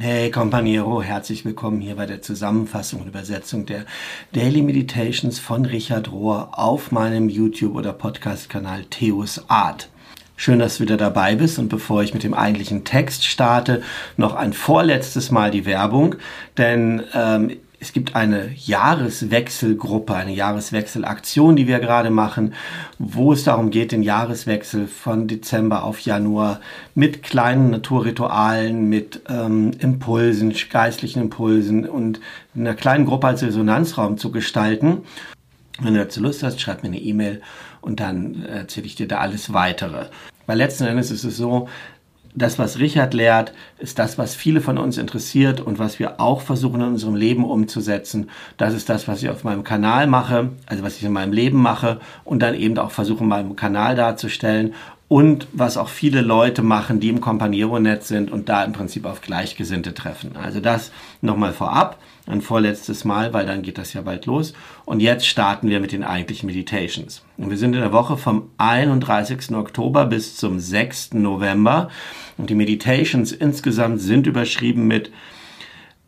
Hey Companiero, herzlich willkommen hier bei der Zusammenfassung und Übersetzung der Daily Meditations von Richard Rohr auf meinem YouTube- oder Podcast-Kanal Theos Art. Schön, dass du wieder dabei bist und bevor ich mit dem eigentlichen Text starte, noch ein vorletztes Mal die Werbung, denn ähm, es gibt eine Jahreswechselgruppe, eine Jahreswechselaktion, die wir gerade machen, wo es darum geht, den Jahreswechsel von Dezember auf Januar mit kleinen Naturritualen, mit ähm, Impulsen, geistlichen Impulsen und einer kleinen Gruppe als Resonanzraum zu gestalten. Wenn du dazu Lust hast, schreib mir eine E-Mail und dann erzähle ich dir da alles weitere. Weil letzten Endes ist es so, das, was Richard lehrt, ist das, was viele von uns interessiert und was wir auch versuchen in unserem Leben umzusetzen. Das ist das, was ich auf meinem Kanal mache, also was ich in meinem Leben mache und dann eben auch versuche, in meinem Kanal darzustellen und was auch viele Leute machen, die im Companiero-Netz sind und da im Prinzip auf Gleichgesinnte treffen. Also das nochmal vorab, ein vorletztes Mal, weil dann geht das ja bald los. Und jetzt starten wir mit den eigentlichen Meditations. Und wir sind in der Woche vom 31. Oktober bis zum 6. November. Und die Meditations insgesamt sind überschrieben mit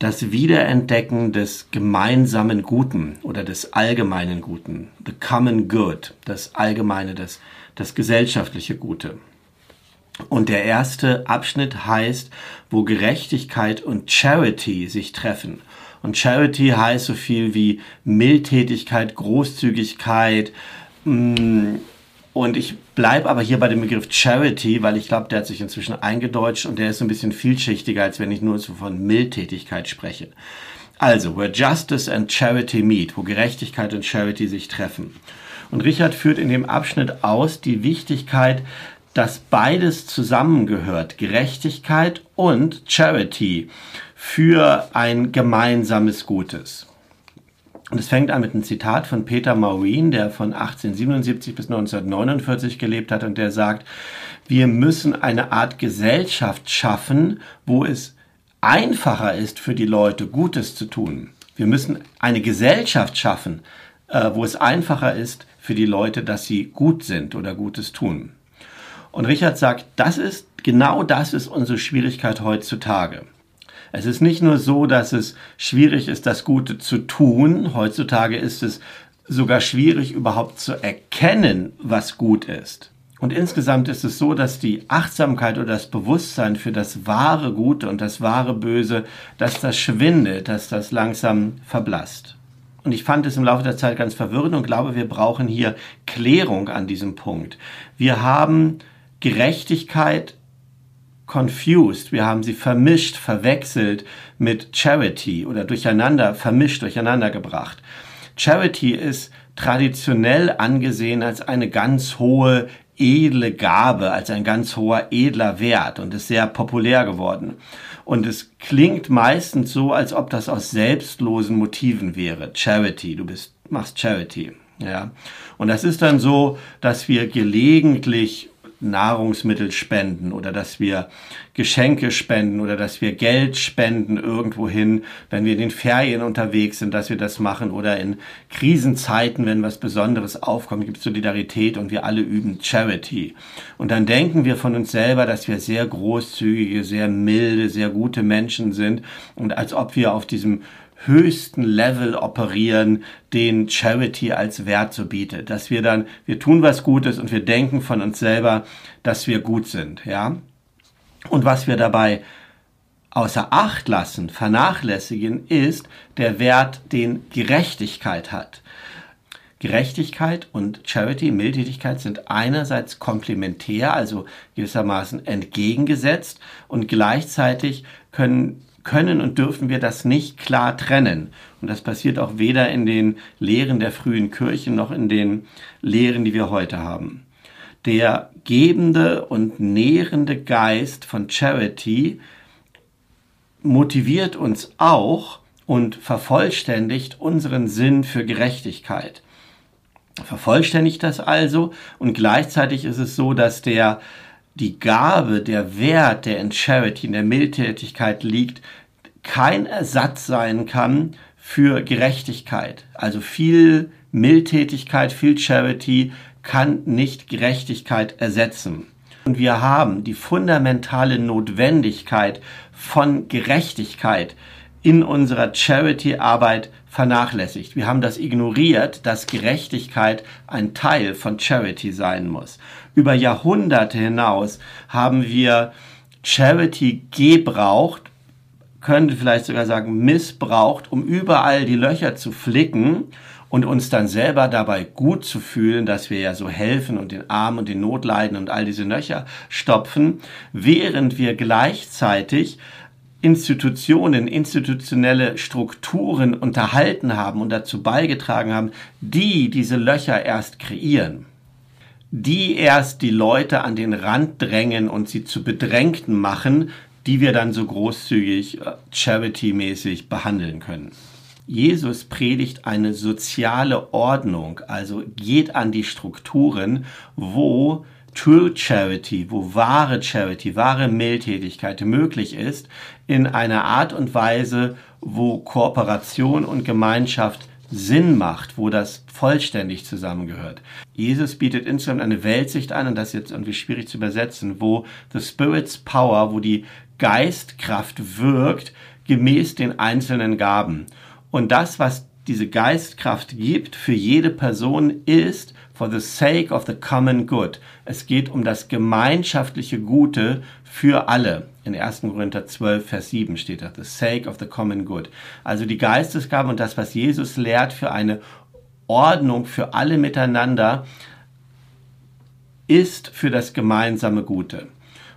das Wiederentdecken des gemeinsamen Guten oder des allgemeinen Guten, the common good, das allgemeine, das, das gesellschaftliche Gute. Und der erste Abschnitt heißt, wo Gerechtigkeit und Charity sich treffen. Und Charity heißt so viel wie Mildtätigkeit, Großzügigkeit, mm, und ich bleibe aber hier bei dem Begriff Charity, weil ich glaube, der hat sich inzwischen eingedeutscht und der ist ein bisschen vielschichtiger, als wenn ich nur so von Mildtätigkeit spreche. Also, where justice and charity meet, wo Gerechtigkeit und Charity sich treffen. Und Richard führt in dem Abschnitt aus die Wichtigkeit, dass beides zusammengehört, Gerechtigkeit und Charity, für ein gemeinsames Gutes. Und es fängt an mit einem Zitat von Peter Maureen, der von 1877 bis 1949 gelebt hat und der sagt, wir müssen eine Art Gesellschaft schaffen, wo es einfacher ist für die Leute, Gutes zu tun. Wir müssen eine Gesellschaft schaffen, äh, wo es einfacher ist für die Leute, dass sie gut sind oder Gutes tun. Und Richard sagt, das ist, genau das ist unsere Schwierigkeit heutzutage. Es ist nicht nur so, dass es schwierig ist, das Gute zu tun. Heutzutage ist es sogar schwierig, überhaupt zu erkennen, was gut ist. Und insgesamt ist es so, dass die Achtsamkeit oder das Bewusstsein für das wahre Gute und das wahre Böse, dass das schwindet, dass das langsam verblasst. Und ich fand es im Laufe der Zeit ganz verwirrend und glaube, wir brauchen hier Klärung an diesem Punkt. Wir haben Gerechtigkeit confused, wir haben sie vermischt, verwechselt mit Charity oder durcheinander, vermischt, durcheinander gebracht. Charity ist traditionell angesehen als eine ganz hohe, edle Gabe, als ein ganz hoher, edler Wert und ist sehr populär geworden. Und es klingt meistens so, als ob das aus selbstlosen Motiven wäre. Charity, du bist, machst Charity. Ja. Und das ist dann so, dass wir gelegentlich Nahrungsmittel spenden oder dass wir Geschenke spenden oder dass wir Geld spenden irgendwohin, wenn wir in den Ferien unterwegs sind, dass wir das machen oder in Krisenzeiten, wenn was Besonderes aufkommt, gibt es Solidarität und wir alle üben Charity. Und dann denken wir von uns selber, dass wir sehr großzügige, sehr milde, sehr gute Menschen sind und als ob wir auf diesem höchsten Level operieren, den Charity als Wert so bietet. Dass wir dann, wir tun was Gutes und wir denken von uns selber, dass wir gut sind, ja. Und was wir dabei außer Acht lassen, vernachlässigen, ist der Wert, den Gerechtigkeit hat. Gerechtigkeit und Charity, Mildtätigkeit sind einerseits komplementär, also gewissermaßen entgegengesetzt und gleichzeitig können können und dürfen wir das nicht klar trennen. Und das passiert auch weder in den Lehren der frühen Kirchen noch in den Lehren, die wir heute haben. Der gebende und nährende Geist von Charity motiviert uns auch und vervollständigt unseren Sinn für Gerechtigkeit. Vervollständigt das also und gleichzeitig ist es so, dass der die Gabe, der Wert, der in Charity, in der Mildtätigkeit liegt, kein Ersatz sein kann für Gerechtigkeit. Also viel Mildtätigkeit, viel Charity kann nicht Gerechtigkeit ersetzen. und wir haben die fundamentale Notwendigkeit von Gerechtigkeit in unserer Charity-Arbeit vernachlässigt. Wir haben das ignoriert, dass Gerechtigkeit ein Teil von Charity sein muss. Über Jahrhunderte hinaus haben wir Charity gebraucht, könnte vielleicht sogar sagen missbraucht, um überall die Löcher zu flicken und uns dann selber dabei gut zu fühlen, dass wir ja so helfen und den Armen und den Notleiden und all diese Löcher stopfen, während wir gleichzeitig Institutionen, institutionelle Strukturen unterhalten haben und dazu beigetragen haben, die diese Löcher erst kreieren, die erst die Leute an den Rand drängen und sie zu Bedrängten machen, die wir dann so großzügig äh, charity-mäßig behandeln können. Jesus predigt eine soziale Ordnung, also geht an die Strukturen, wo True Charity, wo wahre Charity, wahre Mildtätigkeit möglich ist, in einer Art und Weise, wo Kooperation und Gemeinschaft Sinn macht, wo das vollständig zusammengehört. Jesus bietet insgesamt eine Weltsicht an, und das ist jetzt irgendwie schwierig zu übersetzen, wo the Spirit's Power, wo die Geistkraft wirkt, gemäß den einzelnen Gaben. Und das, was diese Geistkraft gibt für jede Person, ist for the sake of the common good. Es geht um das gemeinschaftliche Gute für alle. In 1. Korinther 12, Vers 7 steht da, the sake of the common good. Also die Geistesgaben und das, was Jesus lehrt für eine Ordnung für alle miteinander, ist für das gemeinsame Gute.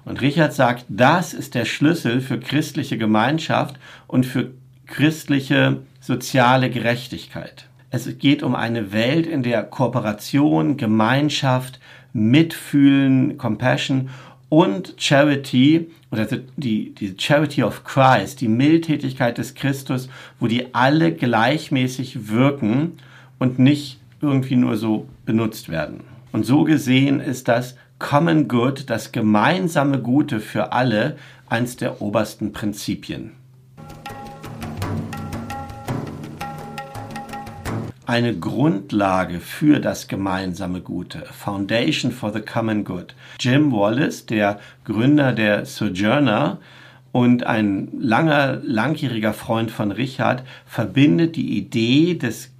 Und Richard sagt, das ist der Schlüssel für christliche Gemeinschaft und für christliche soziale Gerechtigkeit. Es geht um eine Welt, in der Kooperation, Gemeinschaft, Mitfühlen, Compassion und Charity oder die, die Charity of Christ, die Mildtätigkeit des Christus, wo die alle gleichmäßig wirken und nicht irgendwie nur so benutzt werden. Und so gesehen ist das Common Good, das gemeinsame Gute für alle, eins der obersten Prinzipien. Eine Grundlage für das gemeinsame Gute, Foundation for the Common Good. Jim Wallace, der Gründer der Sojourner und ein langer, langjähriger Freund von Richard, verbindet die Idee des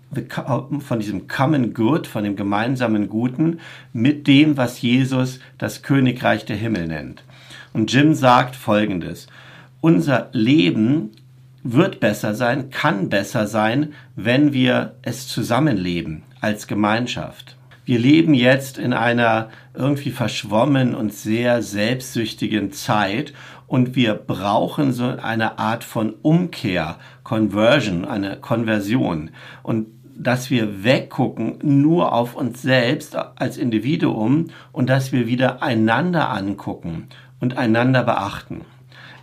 von diesem Common Good, von dem gemeinsamen Guten, mit dem, was Jesus das Königreich der Himmel nennt. Und Jim sagt Folgendes. Unser Leben wird besser sein, kann besser sein, wenn wir es zusammenleben als Gemeinschaft. Wir leben jetzt in einer irgendwie verschwommen und sehr selbstsüchtigen Zeit und wir brauchen so eine Art von Umkehr, Conversion, eine Konversion und dass wir weggucken nur auf uns selbst als Individuum und dass wir wieder einander angucken und einander beachten.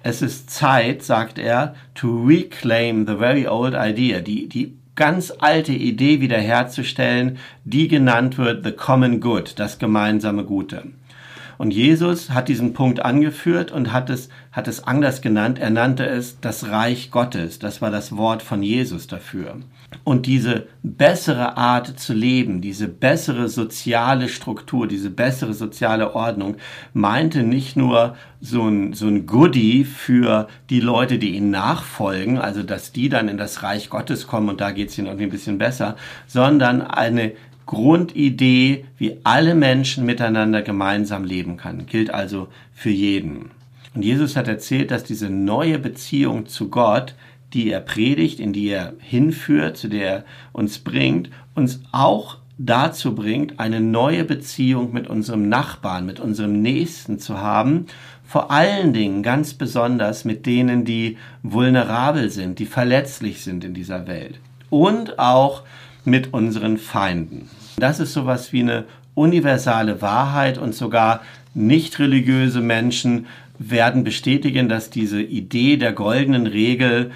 Es ist Zeit, sagt er, to reclaim the very old idea, die, die ganz alte Idee wiederherzustellen, die genannt wird the common good, das gemeinsame Gute. Und Jesus hat diesen Punkt angeführt und hat es, hat es anders genannt. Er nannte es das Reich Gottes. Das war das Wort von Jesus dafür. Und diese bessere Art zu leben, diese bessere soziale Struktur, diese bessere soziale Ordnung meinte nicht nur so ein, so ein Goodie für die Leute, die ihnen nachfolgen, also dass die dann in das Reich Gottes kommen und da geht es ihnen irgendwie ein bisschen besser, sondern eine Grundidee, wie alle Menschen miteinander gemeinsam leben kann. Gilt also für jeden. Und Jesus hat erzählt, dass diese neue Beziehung zu Gott die er predigt, in die er hinführt, zu der er uns bringt, uns auch dazu bringt, eine neue Beziehung mit unserem Nachbarn, mit unserem Nächsten zu haben, vor allen Dingen ganz besonders mit denen, die vulnerabel sind, die verletzlich sind in dieser Welt und auch mit unseren Feinden. Das ist sowas wie eine universale Wahrheit und sogar nicht religiöse Menschen werden bestätigen, dass diese Idee der goldenen Regel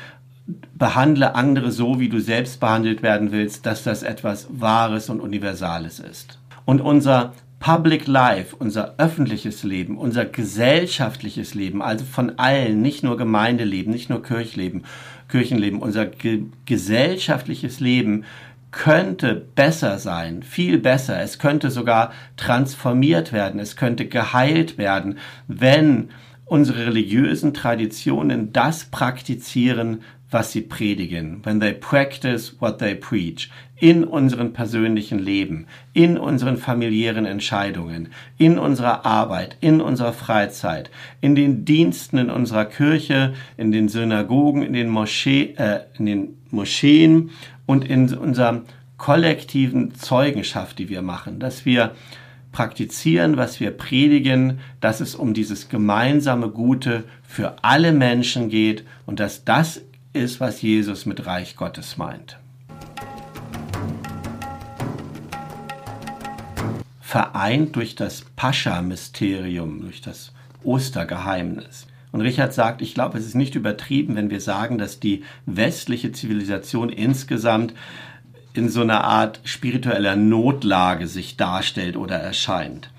behandle andere so, wie du selbst behandelt werden willst, dass das etwas Wahres und Universales ist. Und unser Public Life, unser öffentliches Leben, unser gesellschaftliches Leben, also von allen, nicht nur Gemeindeleben, nicht nur Kirchleben, Kirchenleben, unser ge gesellschaftliches Leben könnte besser sein, viel besser. Es könnte sogar transformiert werden, es könnte geheilt werden, wenn unsere religiösen Traditionen das praktizieren, was sie predigen. When they practice what they preach. In unserem persönlichen Leben, in unseren familiären Entscheidungen, in unserer Arbeit, in unserer Freizeit, in den Diensten in unserer Kirche, in den Synagogen, in den, Moschee, äh, in den Moscheen. Und in unserer kollektiven Zeugenschaft, die wir machen, dass wir praktizieren, was wir predigen, dass es um dieses gemeinsame Gute für alle Menschen geht. Und dass das ist, was Jesus mit Reich Gottes meint. Vereint durch das Pascha-Mysterium, durch das Ostergeheimnis. Und Richard sagt, ich glaube, es ist nicht übertrieben, wenn wir sagen, dass die westliche Zivilisation insgesamt in so einer Art spiritueller Notlage sich darstellt oder erscheint.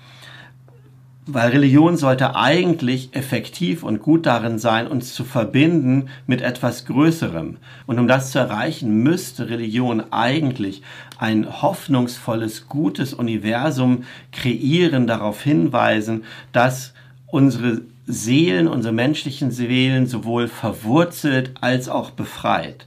Weil Religion sollte eigentlich effektiv und gut darin sein, uns zu verbinden mit etwas Größerem. Und um das zu erreichen, müsste Religion eigentlich ein hoffnungsvolles, gutes Universum kreieren, darauf hinweisen, dass unsere Seelen, unsere menschlichen Seelen sowohl verwurzelt als auch befreit.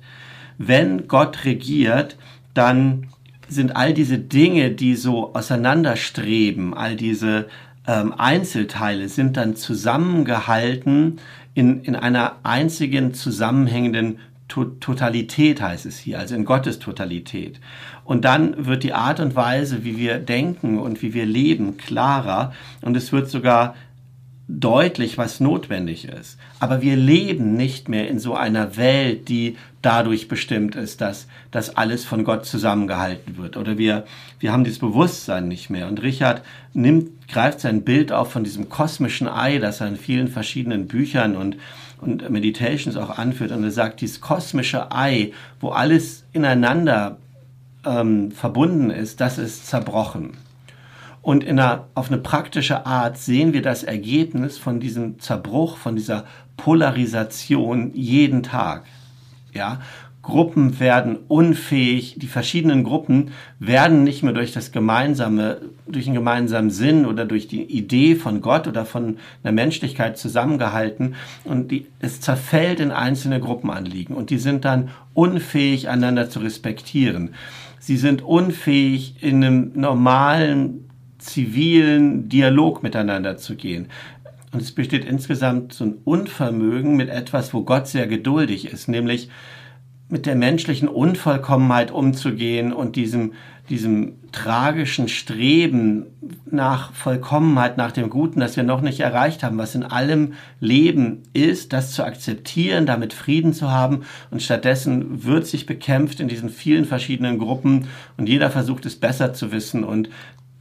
Wenn Gott regiert, dann sind all diese Dinge, die so auseinanderstreben, all diese ähm, Einzelteile sind dann zusammengehalten in, in einer einzigen zusammenhängenden to Totalität, heißt es hier, also in Gottes Totalität. Und dann wird die Art und Weise, wie wir denken und wie wir leben, klarer und es wird sogar deutlich, was notwendig ist. Aber wir leben nicht mehr in so einer Welt, die dadurch bestimmt ist, dass das alles von Gott zusammengehalten wird. Oder wir, wir haben dieses Bewusstsein nicht mehr. Und Richard nimmt, greift sein Bild auf von diesem kosmischen Ei, das er in vielen verschiedenen Büchern und, und Meditations auch anführt. Und er sagt, dieses kosmische Ei, wo alles ineinander ähm, verbunden ist, das ist zerbrochen. Und in einer, auf eine praktische Art sehen wir das Ergebnis von diesem Zerbruch, von dieser Polarisation jeden Tag. Ja, Gruppen werden unfähig, die verschiedenen Gruppen werden nicht mehr durch das gemeinsame, durch den gemeinsamen Sinn oder durch die Idee von Gott oder von einer Menschlichkeit zusammengehalten und die, es zerfällt in einzelne Gruppenanliegen und die sind dann unfähig, einander zu respektieren. Sie sind unfähig, in einem normalen zivilen Dialog miteinander zu gehen. Und es besteht insgesamt so ein Unvermögen mit etwas, wo Gott sehr geduldig ist, nämlich mit der menschlichen Unvollkommenheit umzugehen und diesem, diesem tragischen Streben nach Vollkommenheit, nach dem Guten, das wir noch nicht erreicht haben, was in allem Leben ist, das zu akzeptieren, damit Frieden zu haben. Und stattdessen wird sich bekämpft in diesen vielen verschiedenen Gruppen und jeder versucht es besser zu wissen und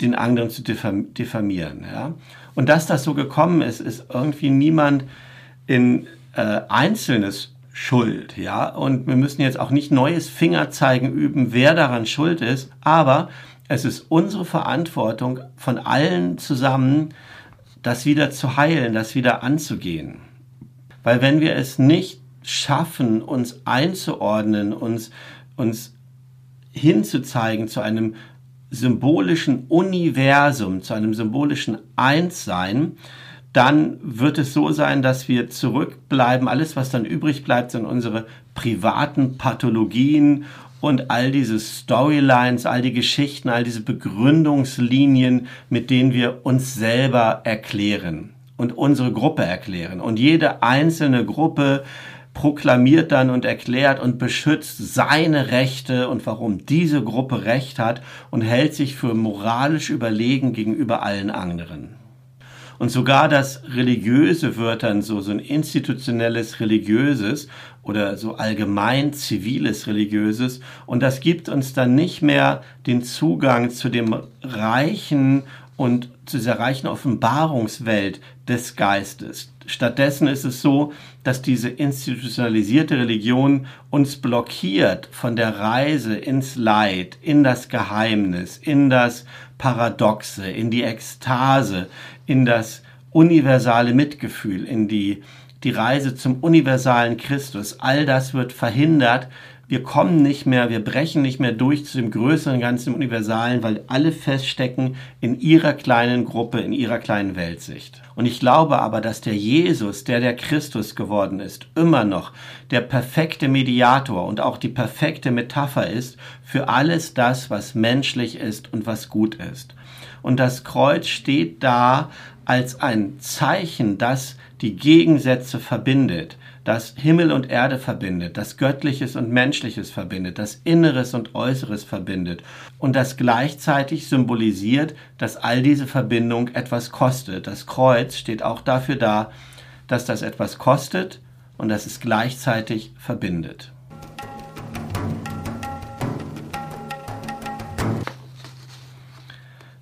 den anderen zu diffamieren. Ja? Und dass das so gekommen ist, ist irgendwie niemand in äh, Einzelnes schuld. Ja? Und wir müssen jetzt auch nicht neues Fingerzeigen üben, wer daran schuld ist, aber es ist unsere Verantwortung von allen zusammen, das wieder zu heilen, das wieder anzugehen. Weil wenn wir es nicht schaffen, uns einzuordnen, uns, uns hinzuzeigen zu einem symbolischen Universum, zu einem symbolischen Einssein, dann wird es so sein, dass wir zurückbleiben. Alles, was dann übrig bleibt, sind unsere privaten Pathologien und all diese Storylines, all die Geschichten, all diese Begründungslinien, mit denen wir uns selber erklären und unsere Gruppe erklären. Und jede einzelne Gruppe proklamiert dann und erklärt und beschützt seine Rechte und warum diese Gruppe Recht hat und hält sich für moralisch überlegen gegenüber allen anderen. Und sogar das Religiöse wird dann so, so ein institutionelles Religiöses oder so allgemein ziviles Religiöses. Und das gibt uns dann nicht mehr den Zugang zu dem reichen und zu dieser reichen Offenbarungswelt des Geistes. Stattdessen ist es so, dass diese institutionalisierte Religion uns blockiert von der Reise ins Leid, in das Geheimnis, in das Paradoxe, in die Ekstase, in das universale Mitgefühl, in die, die Reise zum universalen Christus. All das wird verhindert wir kommen nicht mehr, wir brechen nicht mehr durch zu dem größeren Ganzen, Universalen, weil alle feststecken in ihrer kleinen Gruppe, in ihrer kleinen Weltsicht. Und ich glaube aber, dass der Jesus, der der Christus geworden ist, immer noch der perfekte Mediator und auch die perfekte Metapher ist für alles das, was menschlich ist und was gut ist. Und das Kreuz steht da als ein Zeichen, das die Gegensätze verbindet das Himmel und Erde verbindet, das Göttliches und Menschliches verbindet, das Inneres und Äußeres verbindet und das gleichzeitig symbolisiert, dass all diese Verbindung etwas kostet. Das Kreuz steht auch dafür da, dass das etwas kostet und dass es gleichzeitig verbindet.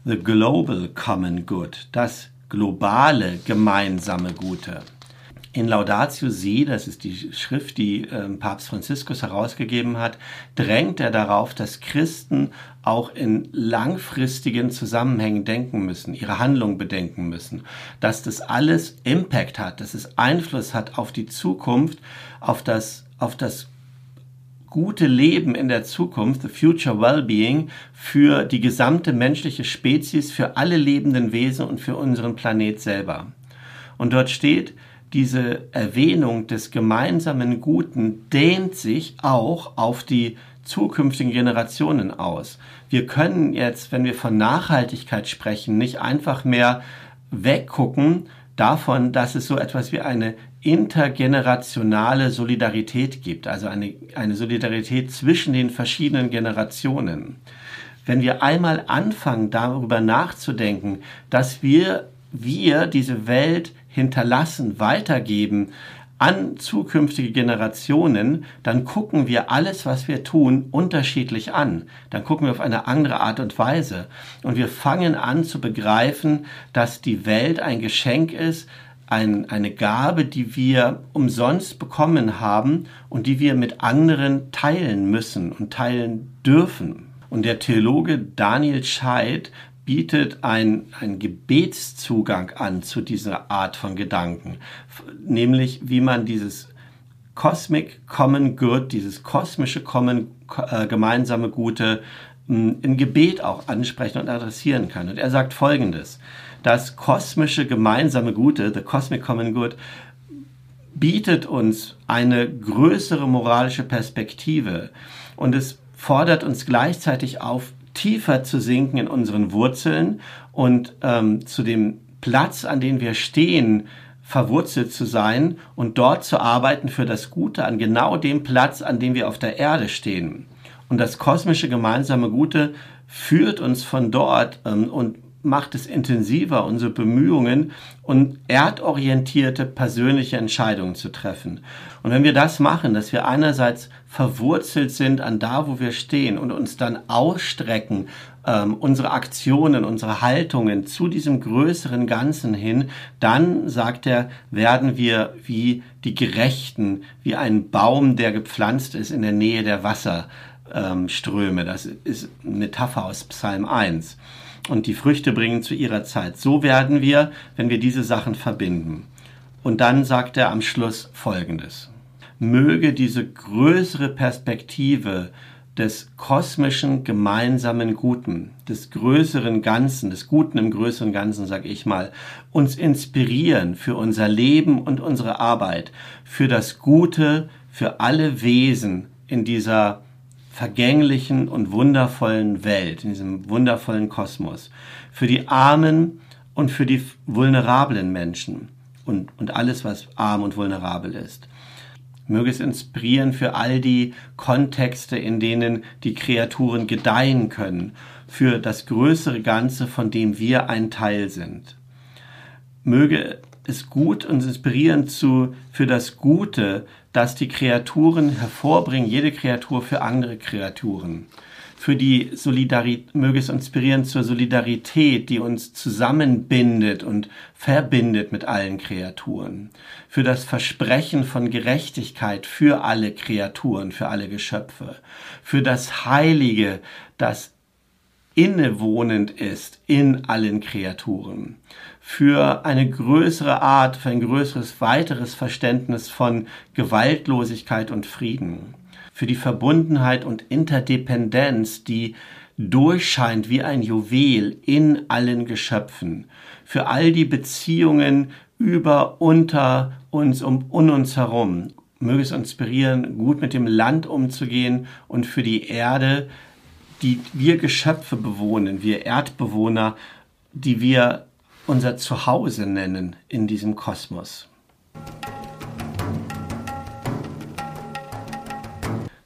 The Global Common Good, das globale gemeinsame Gute. In Laudatio Si, das ist die Schrift, die äh, Papst Franziskus herausgegeben hat, drängt er darauf, dass Christen auch in langfristigen Zusammenhängen denken müssen, ihre Handlung bedenken müssen, dass das alles Impact hat, dass es Einfluss hat auf die Zukunft, auf das, auf das gute Leben in der Zukunft, the future well-being, für die gesamte menschliche Spezies, für alle lebenden Wesen und für unseren Planet selber. Und dort steht, diese Erwähnung des gemeinsamen Guten dehnt sich auch auf die zukünftigen Generationen aus. Wir können jetzt, wenn wir von Nachhaltigkeit sprechen, nicht einfach mehr weggucken davon, dass es so etwas wie eine intergenerationale Solidarität gibt, also eine, eine Solidarität zwischen den verschiedenen Generationen. Wenn wir einmal anfangen, darüber nachzudenken, dass wir, wir diese Welt hinterlassen, weitergeben an zukünftige Generationen, dann gucken wir alles, was wir tun, unterschiedlich an. Dann gucken wir auf eine andere Art und Weise. Und wir fangen an zu begreifen, dass die Welt ein Geschenk ist, ein, eine Gabe, die wir umsonst bekommen haben und die wir mit anderen teilen müssen und teilen dürfen. Und der Theologe Daniel Scheid bietet ein, ein Gebetszugang an zu dieser Art von Gedanken, nämlich wie man dieses Cosmic Common Good, dieses kosmische Common, äh, gemeinsame Gute hm, in Gebet auch ansprechen und adressieren kann. Und er sagt Folgendes, das kosmische gemeinsame Gute, the Cosmic Common Good, bietet uns eine größere moralische Perspektive. Und es fordert uns gleichzeitig auf, tiefer zu sinken in unseren Wurzeln und ähm, zu dem Platz, an dem wir stehen, verwurzelt zu sein und dort zu arbeiten für das Gute an genau dem Platz, an dem wir auf der Erde stehen. Und das kosmische gemeinsame Gute führt uns von dort ähm, und macht es intensiver, unsere Bemühungen und erdorientierte persönliche Entscheidungen zu treffen. Und wenn wir das machen, dass wir einerseits verwurzelt sind an da, wo wir stehen und uns dann ausstrecken, ähm, unsere Aktionen, unsere Haltungen zu diesem größeren Ganzen hin, dann, sagt er, werden wir wie die Gerechten, wie ein Baum, der gepflanzt ist in der Nähe der Wasserströme. Das ist eine Metapher aus Psalm 1 und die Früchte bringen zu ihrer Zeit. So werden wir, wenn wir diese Sachen verbinden. Und dann sagt er am Schluss Folgendes. Möge diese größere Perspektive des kosmischen gemeinsamen Guten, des größeren Ganzen, des Guten im größeren Ganzen, sag ich mal, uns inspirieren für unser Leben und unsere Arbeit, für das Gute, für alle Wesen in dieser vergänglichen und wundervollen Welt, in diesem wundervollen Kosmos, für die Armen und für die vulnerablen Menschen und, und alles, was arm und vulnerabel ist. Möge es inspirieren für all die Kontexte, in denen die Kreaturen gedeihen können, für das größere Ganze, von dem wir ein Teil sind. Möge es gut und inspirierend zu, für das Gute, das die Kreaturen hervorbringen, jede Kreatur für andere Kreaturen. Für die Solidarität, möge es inspirieren zur Solidarität, die uns zusammenbindet und verbindet mit allen Kreaturen. Für das Versprechen von Gerechtigkeit für alle Kreaturen, für alle Geschöpfe. Für das Heilige, das innewohnend ist in allen Kreaturen, für eine größere Art, für ein größeres, weiteres Verständnis von Gewaltlosigkeit und Frieden, für die Verbundenheit und Interdependenz, die durchscheint wie ein Juwel in allen Geschöpfen, für all die Beziehungen über, unter uns, um, um uns herum. Möge es inspirieren, gut mit dem Land umzugehen und für die Erde, die wir Geschöpfe bewohnen, wir Erdbewohner, die wir unser Zuhause nennen in diesem Kosmos.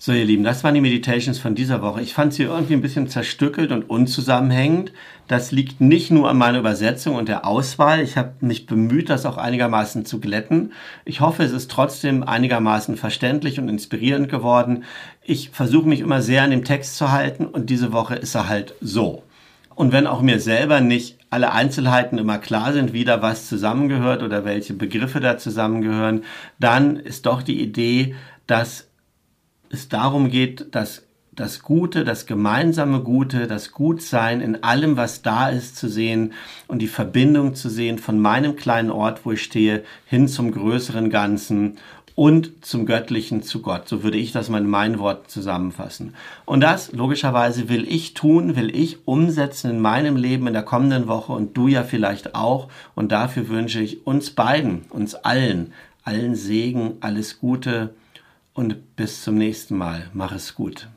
So, ihr Lieben, das waren die Meditations von dieser Woche. Ich fand sie irgendwie ein bisschen zerstückelt und unzusammenhängend. Das liegt nicht nur an meiner Übersetzung und der Auswahl. Ich habe mich bemüht, das auch einigermaßen zu glätten. Ich hoffe, es ist trotzdem einigermaßen verständlich und inspirierend geworden. Ich versuche mich immer sehr an dem Text zu halten und diese Woche ist er halt so. Und wenn auch mir selber nicht alle Einzelheiten immer klar sind, wie da was zusammengehört oder welche Begriffe da zusammengehören, dann ist doch die Idee, dass es darum geht, dass das Gute, das gemeinsame Gute, das Gutsein in allem, was da ist, zu sehen und die Verbindung zu sehen von meinem kleinen Ort, wo ich stehe, hin zum größeren Ganzen und zum Göttlichen, zu Gott. So würde ich das mal in meinen Worten zusammenfassen. Und das, logischerweise, will ich tun, will ich umsetzen in meinem Leben in der kommenden Woche und du ja vielleicht auch. Und dafür wünsche ich uns beiden, uns allen, allen Segen, alles Gute und bis zum nächsten Mal. Mach es gut.